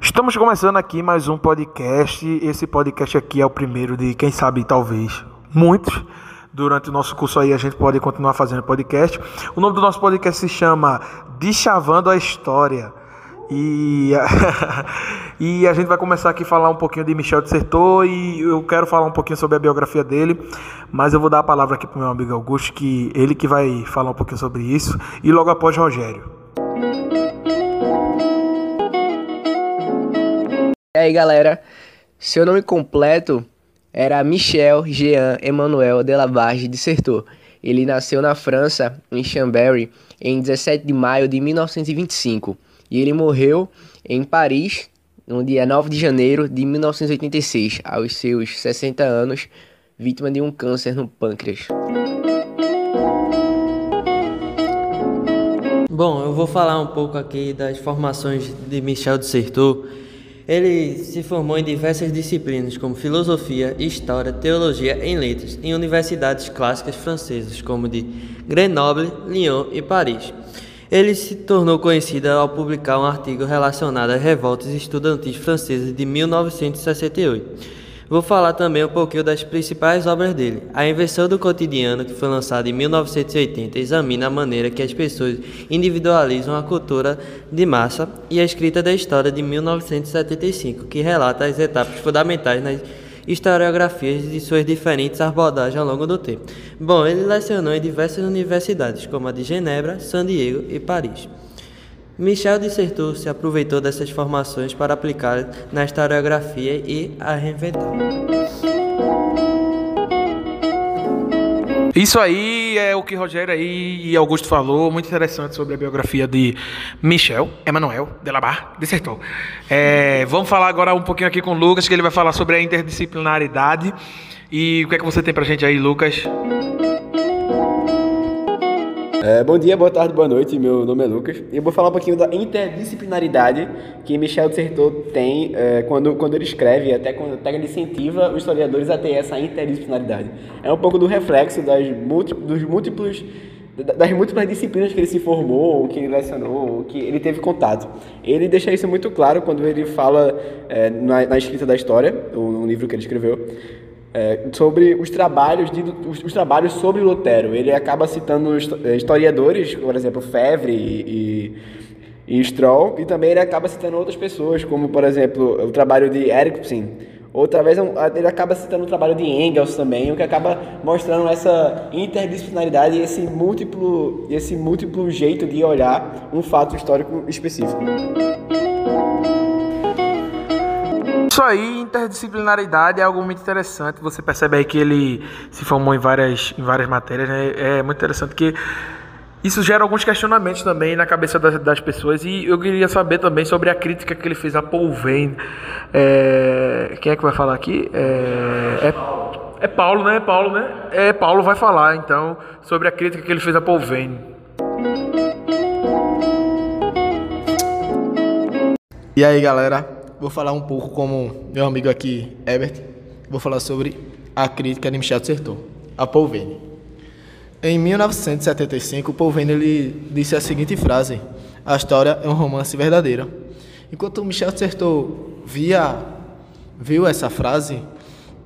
Estamos começando aqui mais um podcast. Esse podcast aqui é o primeiro de, quem sabe, talvez, muitos. Durante o nosso curso aí a gente pode continuar fazendo podcast. O nome do nosso podcast se chama Deschavando a História. E, e a gente vai começar aqui a falar um pouquinho de Michel Dissertor e eu quero falar um pouquinho sobre a biografia dele, mas eu vou dar a palavra aqui para meu amigo Augusto, que ele que vai falar um pouquinho sobre isso, e logo após Rogério. E aí galera, seu nome completo era Michel Jean Emmanuel Delabarge Dissertor. Ele nasceu na França, em Chambéry, em 17 de maio de 1925 e ele morreu em Paris no dia 9 de janeiro de 1986, aos seus 60 anos, vítima de um câncer no pâncreas. Bom, eu vou falar um pouco aqui das formações de Michel Dissertor. Ele se formou em diversas disciplinas, como filosofia, história, teologia em letras, em universidades clássicas francesas, como de Grenoble, Lyon e Paris. Ele se tornou conhecido ao publicar um artigo relacionado às revoltas estudantis francesas de 1968. Vou falar também um pouquinho das principais obras dele. A Invenção do Cotidiano, que foi lançada em 1980, examina a maneira que as pessoas individualizam a cultura de massa, e a Escrita da História, de 1975, que relata as etapas fundamentais nas historiografias de suas diferentes abordagens ao longo do tempo. Bom, ele lecionou em diversas universidades, como a de Genebra, San Diego e Paris. Michel Dissertor se aproveitou dessas formações para aplicar na historiografia e a reinventar. Isso aí é o que Rogério e Augusto falou, muito interessante sobre a biografia de Michel Emmanuel Delabar, dissertou. É, vamos falar agora um pouquinho aqui com o Lucas, que ele vai falar sobre a interdisciplinaridade. E o que é que você tem pra gente aí, Lucas? É, bom dia, boa tarde, boa noite. Meu nome é Lucas. E eu vou falar um pouquinho da interdisciplinaridade que Michel Dissertor tem é, quando, quando ele escreve, até quando até ele incentiva os historiadores a ter essa interdisciplinaridade. É um pouco do reflexo das múltiplos, dos múltiplos das múltiplas disciplinas que ele se formou, que ele lecionou, que ele teve contato. Ele deixa isso muito claro quando ele fala é, na, na, escrita da história, no livro que ele escreveu, é, sobre os trabalhos, de, os, os, trabalhos sobre Lutero. Ele acaba citando é, historiadores, por exemplo, Fevre e, e, e Stroll, e também ele acaba citando outras pessoas, como, por exemplo, o trabalho de Erikson. Outra vez ele acaba citando o trabalho de Engels também, o que acaba mostrando essa interdisciplinaridade e esse múltiplo, esse múltiplo jeito de olhar um fato histórico específico. Isso aí, interdisciplinaridade é algo muito interessante. Você percebe aí que ele se formou em várias, em várias matérias, né? É muito interessante que isso gera alguns questionamentos também na cabeça das, das, pessoas. E eu queria saber também sobre a crítica que ele fez a Paul Vane. É, quem é que vai falar aqui? É, é, é, Paulo, né? Paulo, né? É, Paulo vai falar, então, sobre a crítica que ele fez a Paul Vane. E aí, galera? Vou falar um pouco como meu amigo aqui, Ebert, vou falar sobre a crítica de Michel Sertor, a Paul Vane. Em 1975, Paul Vane ele disse a seguinte frase: A história é um romance verdadeiro. Enquanto Michel Sertor via viu essa frase,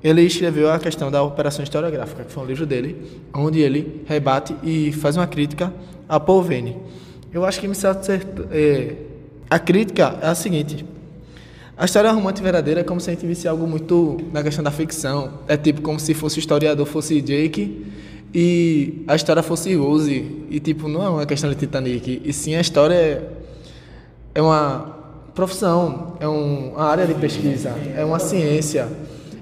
ele escreveu a questão da operação historiográfica, que foi um livro dele, onde ele rebate e faz uma crítica a Paul Vane. Eu acho que Michel Sertor, é, a crítica é a seguinte: a história romântica verdadeira é como se a gente visse algo muito na questão da ficção. É tipo como se fosse o historiador fosse Jake e a história fosse Rose. E tipo, não é uma questão de Titanic. E sim a história é, é uma profissão, é um, uma área de pesquisa, é uma ciência.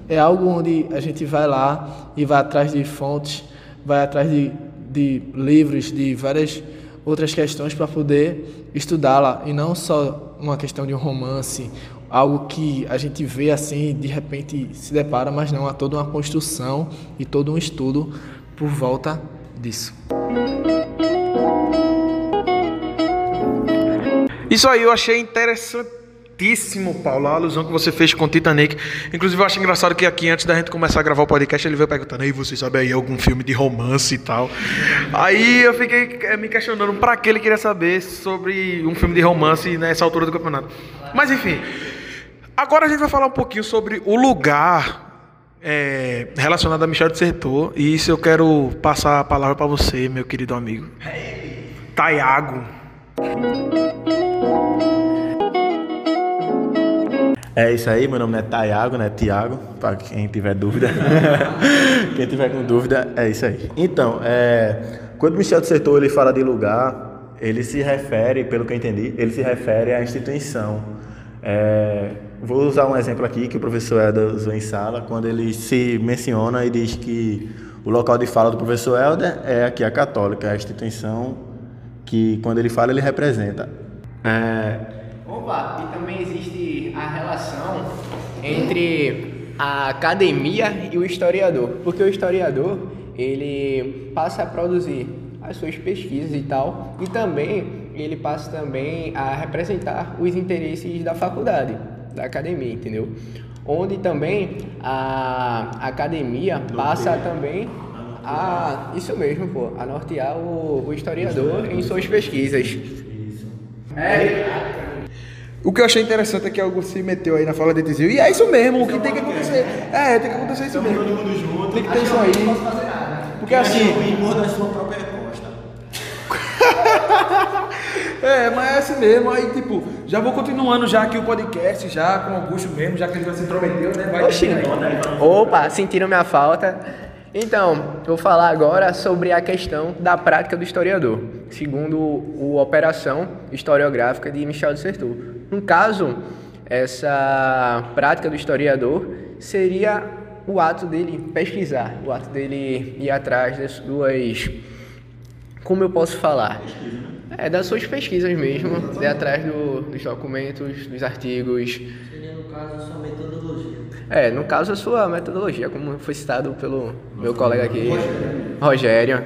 É algo onde a gente vai lá e vai atrás de fontes, vai atrás de, de livros, de várias outras questões para poder estudá-la. E não só uma questão de um romance algo que a gente vê assim, de repente se depara, mas não, há toda uma construção e todo um estudo por volta disso. Isso aí eu achei interessante Certíssimo, Paulo. A alusão que você fez com Titanic. Inclusive, eu acho engraçado que aqui, antes da gente começar a gravar o podcast, ele veio perguntando: aí você sabe aí algum filme de romance e tal? Aí eu fiquei eh, me questionando para que ele queria saber sobre um filme de romance nessa altura do campeonato. Mas enfim, agora a gente vai falar um pouquinho sobre o lugar é, relacionado a Michel de Sertor. E isso eu quero passar a palavra para você, meu querido amigo. Taiago. É isso aí, meu nome é Taiago, né? Tiago, para quem tiver dúvida. quem tiver com dúvida, é isso aí. Então, é, quando Michel do Setor ele fala de lugar, ele se refere, pelo que eu entendi, ele se refere à instituição. É, vou usar um exemplo aqui que o professor Helder usou em sala, quando ele se menciona e diz que o local de fala do professor Helder é aqui a católica, a instituição que, quando ele fala, ele representa. É, Opa, e também existe a relação entre a academia e o historiador, porque o historiador ele passa a produzir as suas pesquisas e tal, e também ele passa também a representar os interesses da faculdade, da academia, entendeu? Onde também a academia passa também a isso mesmo, pô, a nortear o, o historiador em suas pesquisas. O que eu achei interessante é que algo se meteu aí na fala de Tizil. E é isso mesmo, o que tem que acontecer. É, tem que acontecer isso mesmo. Tem que ter isso aí. Porque assim. da sua própria costa. É, mas é assim mesmo. Aí, tipo, já vou continuando já aqui o podcast, já com o Augusto mesmo, já que ele já se intrometeu, né? Vai Oxi. Opa, sentiram minha falta. Então, vou falar agora sobre a questão da prática do historiador, segundo o Operação Historiográfica de Michel de Certeau. No caso, essa prática do historiador seria o ato dele pesquisar, o ato dele ir atrás das duas. Como eu posso falar? É, das suas pesquisas mesmo, ir atrás do- dos documentos, dos artigos, Seria, no caso, a sua metodologia. é, no caso a sua metodologia, como foi citado pelo meu colega aqui, Rogério.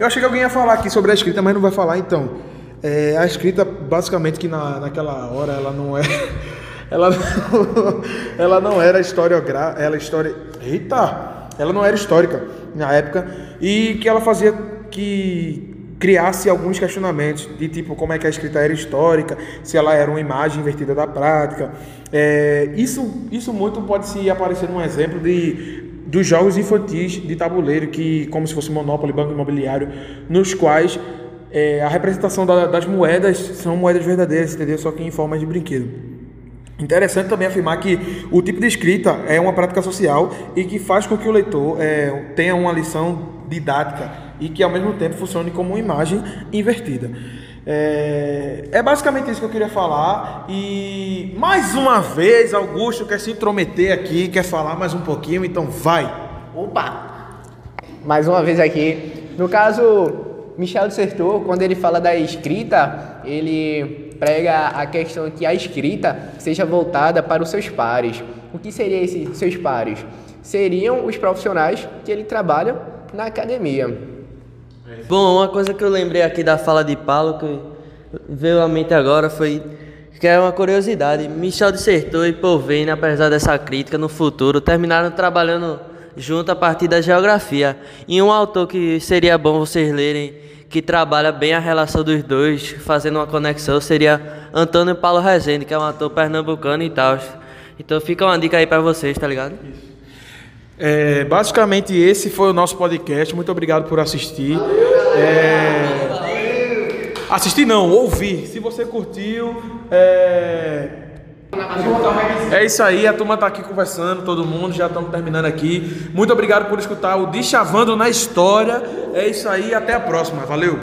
Eu achei que alguém ia falar aqui sobre a escrita, mas não vai falar então. É, a escrita, basicamente, que na, naquela hora ela não é. Ela não, ela não era historiográfica. Ela história. Eita! Ela não era histórica na época. E que ela fazia que criasse alguns questionamentos de tipo como é que a escrita era histórica, se ela era uma imagem invertida da prática. É, isso, isso muito pode se aparecer num exemplo de dos jogos infantis de tabuleiro, que como se fosse Monopoly, Banco Imobiliário, nos quais é, a representação da- das moedas são moedas verdadeiras, entendeu? Só que em forma de brinquedo. Interessante também afirmar que o tipo de escrita é uma prática social e que faz com que o leitor é, tenha uma lição didática e que ao mesmo tempo funcione como uma imagem invertida. É, é basicamente isso que eu queria falar e mais uma vez Augusto quer se intrometer aqui, quer falar mais um pouquinho, então vai. Opa! Mais uma vez aqui. No caso, Michel Certeau, quando ele fala da escrita, ele prega a questão que a escrita seja voltada para os seus pares. O que seriam esses seus pares? Seriam os profissionais que ele trabalha na academia. Bom, uma coisa que eu lembrei aqui da fala de Paulo, que veio à mente agora, foi que é uma curiosidade. Michel Dissertou e Paul Vane, apesar dessa crítica, no futuro terminaram trabalhando junto a partir da geografia. E um autor que seria bom vocês lerem, que trabalha bem a relação dos dois, fazendo uma conexão, seria Antônio Paulo Rezende, que é um ator pernambucano e tal. Então fica uma dica aí pra vocês, tá ligado? É, basicamente esse foi o nosso podcast. Muito obrigado por assistir. É... Assistir não, ouvir. Se você curtiu, é... é isso aí. A turma tá aqui conversando, todo mundo. Já estamos terminando aqui. Muito obrigado por escutar o Dichavando na História. É isso aí. Até a próxima. Valeu.